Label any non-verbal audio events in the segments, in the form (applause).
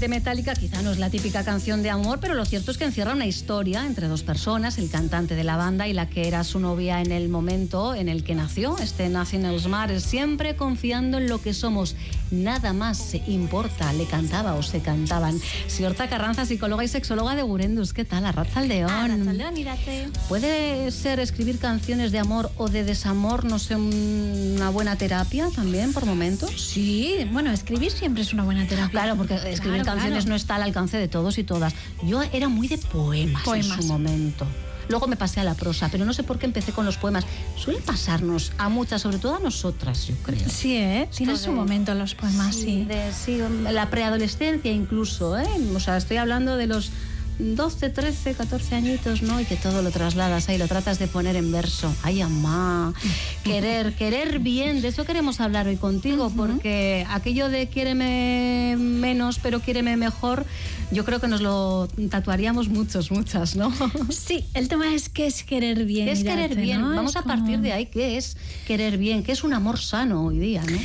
de Metallica quizá no es la típica canción de amor, pero lo cierto es que encierra una historia entre dos personas, el cantante de la banda y la que era su novia en el momento en el que nació. Este nace en los mares, siempre confiando en lo que somos. Nada más se importa, le cantaba o se cantaban. Siorta Carranza, psicóloga y sexóloga de Burendus. ¿Qué tal? Arrazaldeón. Arrazaldeón, mírate. ¿Puede ser escribir canciones de amor o de desamor, no sé, una buena terapia también por momentos? Sí, bueno, escribir siempre es una buena terapia. Claro, porque escribir canciones no está al alcance de todos y todas. Yo era muy de poemas, Poemas. en su momento. Luego me pasé a la prosa, pero no sé por qué empecé con los poemas. Suele pasarnos a muchas, sobre todo a nosotras, yo creo. Sí, ¿eh? Tiene su momento los poemas, sí. De, sí, la preadolescencia incluso, ¿eh? O sea, estoy hablando de los 12, 13, 14 añitos, ¿no? Y que todo lo trasladas ahí, lo tratas de poner en verso. Ay, amá, querer, querer bien, de eso queremos hablar hoy contigo, porque aquello de quiéreme menos, pero quiéreme mejor, yo creo que nos lo tatuaríamos muchos, muchas, ¿no? Sí, el tema es qué es querer bien. ¿Qué es mirarte, querer bien? ¿no? Vamos Es a partir como- de ahí, ¿qué es querer bien? ¿Qué es un amor sano hoy día, no?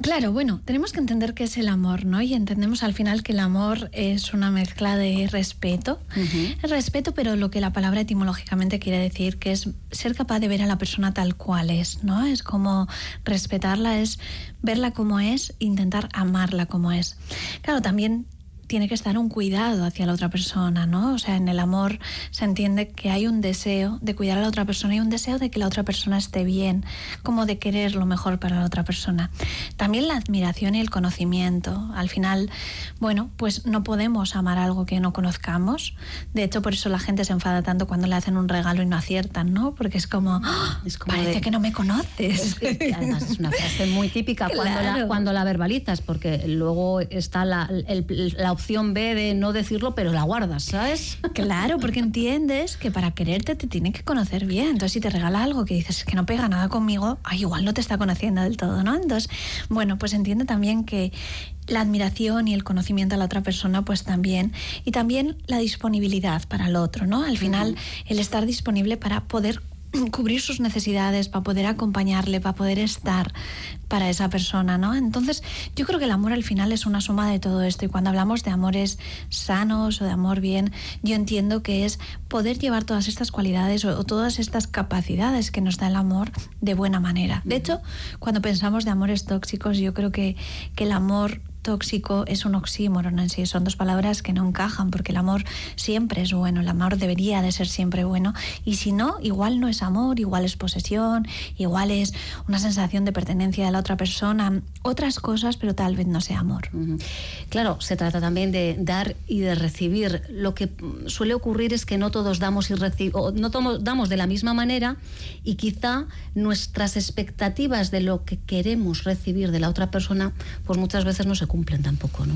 Claro, bueno, tenemos que entender qué es el amor, ¿no? Y entendemos al final que el amor es una mezcla de respeto. Es respeto, pero lo que la palabra etimológicamente quiere decir, que es ser capaz de ver a la persona tal cual es, ¿no? Es como respetarla, es verla como es, intentar amarla como es. Claro, también tiene que estar un cuidado hacia la otra persona, ¿no? O sea, en el amor se entiende que hay un deseo de cuidar a la otra persona y un deseo de que la otra persona esté bien, como de querer lo mejor para la otra persona. También la admiración y el conocimiento. Al final, bueno, pues no podemos amar algo que no conozcamos. De hecho, por eso la gente se enfada tanto cuando le hacen un regalo y no aciertan, ¿no? Porque es como, "Ah, (gasps) Es como parece de- que no me conoces. Es que, además es una (laughs) frase muy típica cuando, la, Claro. cuando la verbalizas, porque luego está la, el- la opción B de no decirlo, pero la guardas, ¿sabes? Claro, porque entiendes que para quererte te tiene que conocer bien. Entonces, si te regala algo que dices "Es que no pega nada conmigo, ay, igual no te está conociendo del todo, ¿no? Entonces, bueno, pues entiende también que la admiración y el conocimiento a la otra persona, pues también. Y también la disponibilidad para el otro, ¿no? Al final, el estar disponible para poder (clears throat) cubrir sus necesidades, para poder acompañarle, para poder estar para esa persona, ¿no? Entonces, yo creo que el amor al final es una suma de todo esto y cuando hablamos de amores sanos o de amor bien, yo entiendo que es poder llevar todas estas cualidades o, o todas estas capacidades que nos da el amor de buena manera. De hecho, cuando pensamos de amores tóxicos, yo creo que, que el amor tóxico es un oxímoron en sí, son dos palabras que no encajan porque el amor siempre es bueno, el amor debería de ser siempre bueno y si no, igual no es amor, igual es posesión, igual es una sensación de pertenencia de la otra persona, otras cosas, pero tal vez no sea amor. Claro, se trata también de dar y de recibir. Lo que suele ocurrir es que no todos damos y recibimos, no todos damos de la misma manera y quizá nuestras expectativas de lo que queremos recibir de la otra persona, pues muchas veces no se cumplen tampoco, ¿no?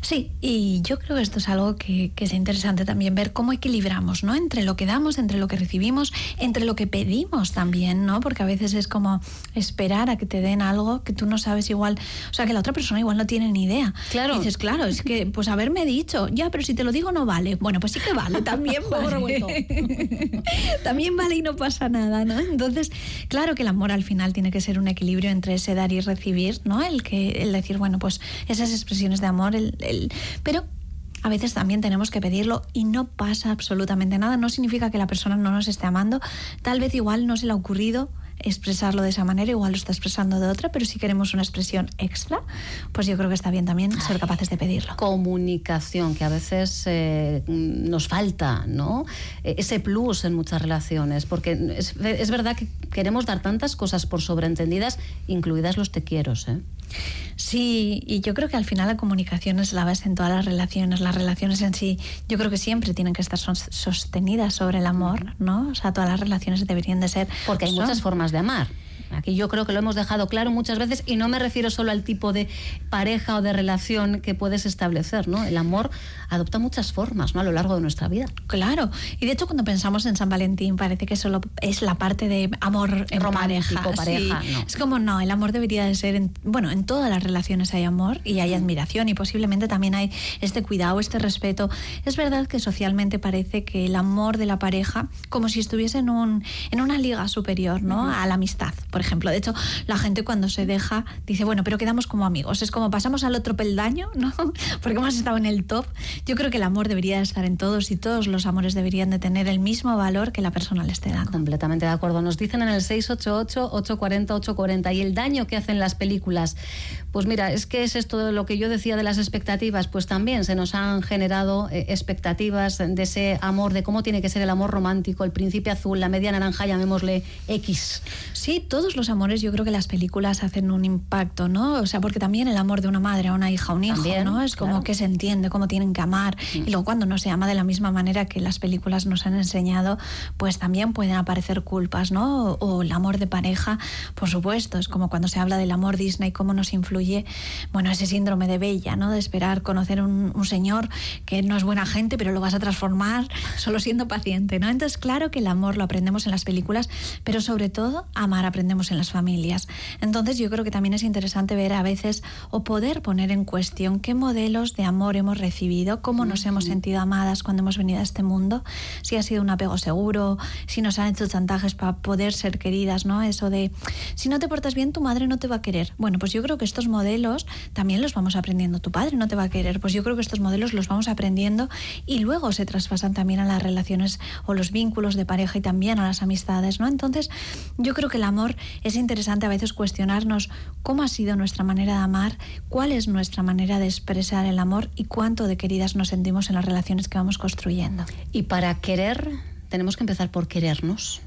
Sí, y yo creo que esto es algo que, que es interesante también ver cómo equilibramos, ¿no? Entre lo que damos, entre lo que recibimos, entre lo que pedimos también, ¿no? Porque a veces es como esperar a que te den algo que tú no sabes igual, o sea, que la otra persona igual no tiene ni idea. Claro. Y dices, claro, es que, pues haberme dicho, ya, pero si te lo digo no vale. Bueno, pues sí que vale, también (laughs) vale. (laughs) también vale y no pasa nada, ¿no? Entonces, claro que el amor al final tiene que ser un equilibrio entre ese dar y recibir, ¿no? El que el decir, bueno, pues esas expresiones de amor, el, el- pero a veces también tenemos que pedirlo y no pasa absolutamente nada. No significa que la persona no nos esté amando. Tal vez igual no se le ha ocurrido expresarlo de esa manera, igual lo está expresando de otra, pero si queremos una expresión extra, pues yo creo que está bien también ser capaces de pedirlo. Comunicación, que a veces eh, nos falta, ¿no? Eh, Ese plus en muchas relaciones, porque es, es verdad que queremos dar tantas cosas por sobreentendidas, incluidas los te quiero, ¿eh? Sí, y yo creo que al final la comunicación es la base en todas las relaciones. Las relaciones en sí, yo creo que siempre tienen que estar sos- sostenidas sobre el amor, ¿no? O sea, todas las relaciones deberían de ser. Porque hay son. muchas formas de amar. Aquí yo creo que lo hemos dejado claro muchas veces y no me refiero solo al tipo de pareja o de relación que puedes establecer, ¿no? El amor adopta muchas formas, ¿no? A lo largo de nuestra vida. Claro, y de hecho cuando pensamos en San Valentín parece que solo es la parte de amor en Romántico, pareja. pareja, sí. no. Es como no, el amor debería de ser, en, bueno, en todas las relaciones hay amor y hay admiración y posiblemente también hay este cuidado, este respeto. Es verdad que socialmente parece que el amor de la pareja como si estuviese en, un, en una liga superior, ¿no? A la amistad, por por ejemplo. De hecho, la gente cuando se deja dice, bueno, pero quedamos como amigos. Es como pasamos al otro peldaño, (laughs) ¿no? Porque hemos estado en el top. Yo creo que el amor debería estar en todos y todos los amores deberían de tener el mismo valor que la persona le esté dando. Completamente de acuerdo. Nos dicen en el 688-840-840 y el daño que hacen las películas. Pues mira, es que es esto de lo que yo decía de las expectativas, pues también se nos han generado eh, expectativas de ese amor, de cómo tiene que ser el amor romántico, el príncipe azul, la media naranja, llamémosle X. Sí, todos los amores, yo creo que las películas hacen un impacto, ¿no? O sea, porque también el amor de una madre a una hija, a un hijo, ¿no? Es como que se entiende cómo tienen que amar. Mm. Y luego cuando no se ama de la misma manera que las películas nos han enseñado, pues también pueden aparecer culpas, ¿no? O, el amor de pareja, por supuesto. Es como cuando se habla del amor Disney, cómo nos influye, bueno, ese síndrome de Bella, ¿no? De esperar conocer un, un señor que no es buena gente, pero lo vas a transformar (laughs) solo siendo paciente, ¿no? Entonces, claro que el amor lo aprendemos en las películas, pero sobre todo amar aprendemos en las familias. Entonces, yo creo que también es interesante ver a veces o poder poner en cuestión qué modelos de amor hemos recibido, cómo nos hemos sentido amadas cuando hemos venido a este mundo, si ha sido un apego seguro, si nos han hecho chantajes para poder ser queridas, ¿no? Eso de si no te portas bien, tu madre no te va a querer. Bueno, pues yo creo que estos modelos también los vamos aprendiendo. Tu padre no te va a querer. Pues yo creo que estos modelos los vamos aprendiendo y luego se traspasan también a las relaciones o los vínculos de pareja y también a las amistades, ¿no? Entonces, yo creo que el amor es interesante a veces cuestionarnos cómo ha sido nuestra manera de amar, cuál es nuestra manera de expresar el amor y cuánto de queridas nos sentimos en las relaciones que vamos construyendo. Y para querer, tenemos que empezar por querernos.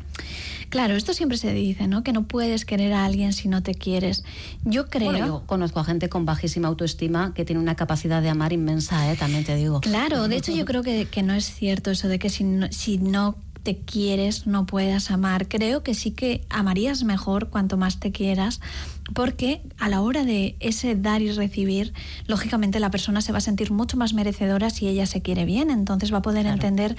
Claro, esto siempre se dice, ¿no? Que no puedes querer a alguien si no te quieres. Yo creo. yo conozco a gente con bajísima autoestima que tiene una capacidad de amar inmensa, ¿eh? También te digo. Claro, de hecho yo creo que, que no es cierto eso de que si si no te quieres no puedas amar. Creo que sí que amarías mejor cuanto más te quieras, porque a la hora de ese dar y recibir, lógicamente la persona se va a sentir mucho más merecedora si ella se quiere bien, entonces va a poder entender,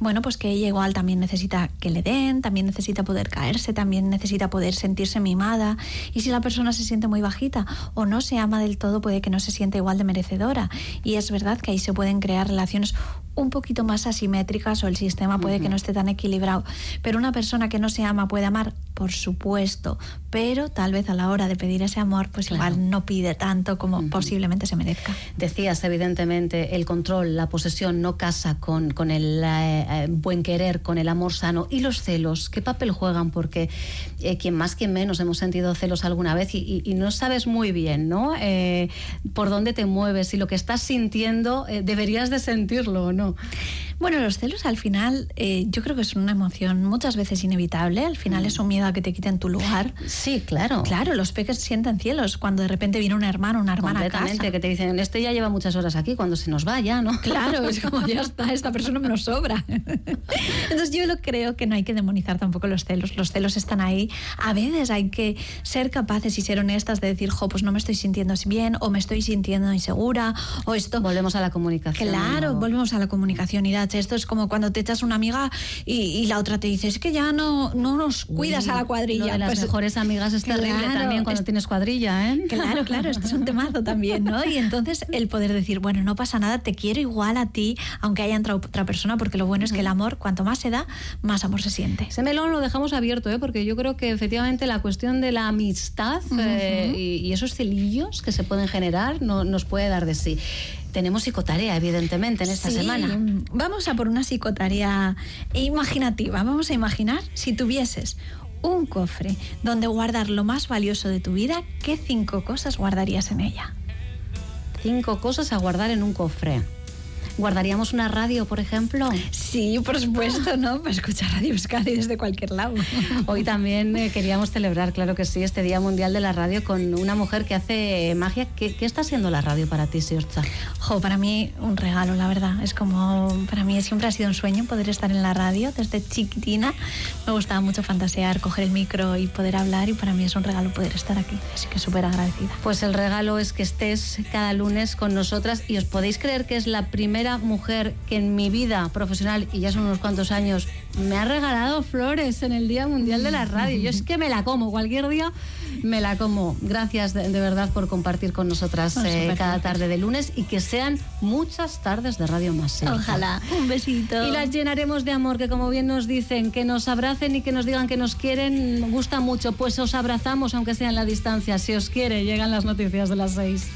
bueno, pues que ella igual también necesita que le den, también necesita poder caerse, también necesita poder sentirse mimada, y si la persona se siente muy bajita o no se ama del todo, puede que no se sienta igual de merecedora, y es verdad que ahí se pueden crear relaciones un poquito más asimétricas o el sistema puede que no esté tan equilibrado, pero una persona que no se ama puede amar, por supuesto, pero tal vez a la hora de pedir ese amor, pues igual no pide tanto como posiblemente se merezca. Decías, evidentemente, el control, la posesión no casa con, con el eh, eh, buen querer, con el amor sano. ¿Y los celos? ¿Qué papel juegan? Porque eh, quien más, quien menos hemos sentido celos alguna vez y, no sabes muy bien, ¿no? por dónde te mueves y lo que estás sintiendo deberías de sentirlo o no. Bueno, los celos al final yo creo que es una emoción muchas veces inevitable. Al final mm. es un miedo a que te quiten tu lugar. Sí, claro. Claro, los peques sienten cielos cuando de repente viene un hermano, una hermana a casa. que te dicen, este ya lleva muchas horas aquí, cuando se nos vaya, ¿no? Claro, (laughs) es como ya está, esta persona me nos sobra. (laughs) Entonces yo lo creo que no hay que demonizar tampoco los celos. Los celos están ahí. A veces hay que ser capaces y ser honestas de decir, jo, pues no me estoy sintiendo bien o me estoy sintiendo insegura o esto. Volvemos a la comunicación. Claro, volvemos a la comunicación, Esto es como cuando te echas una amiga y, la otra te dice, es que ya no, no nos cuidas a la cuadrilla. de las pues mejores amigas es terrible también cuando tienes cuadrilla, ¿eh? Claro, claro, esto es un temazo también, ¿no? Y entonces el poder decir, bueno, no pasa nada, te quiero igual a ti, aunque haya entrado otra persona, porque lo bueno es que el amor, cuanto más se da, más amor se siente. Ese melón lo dejamos abierto, ¿eh? Porque yo creo que efectivamente la cuestión de la amistad eh, y, esos celillos que se pueden generar no, nos puede dar de sí tenemos psicotarea, evidentemente, en esta semana. Vamos a por una psicotarea imaginativa. Vamos a imaginar si tuvieses un cofre donde guardar lo más valioso de tu vida, ¿qué cinco cosas guardarías en ella? Cinco cosas a guardar en un cofre. ¿Guardaríamos una radio, por ejemplo? Sí, por supuesto, ¿no? Para escuchar Radio Euskadi desde cualquier lado. Hoy también eh, queríamos celebrar, claro que sí, este Día Mundial de la Radio con una mujer que hace magia. ¿Qué, está haciendo la radio para ti, Siorcha? Jo, para mí un regalo, la verdad. Es como, para mí siempre ha sido un sueño poder estar en la radio. Desde chiquitina me gustaba mucho fantasear, coger el micro y poder hablar y para mí es un regalo poder estar aquí. Así que súper agradecida. Pues el regalo es que estés cada lunes con nosotras y os podéis creer que es la primera primera mujer que en mi vida profesional, y ya son unos cuantos años, me ha regalado flores en el Día Mundial de la Radio. Yo es que me la como, cualquier día me la como. Gracias de, verdad por compartir con nosotras eh, cada tarde de lunes y que sean muchas tardes de Radio Más. Ojalá. Un besito. Y las llenaremos de amor, que como bien nos dicen, que nos abracen y que nos digan que nos quieren, gusta mucho. Pues os abrazamos, aunque sea en la distancia. Si os quiere, llegan las noticias de las seis.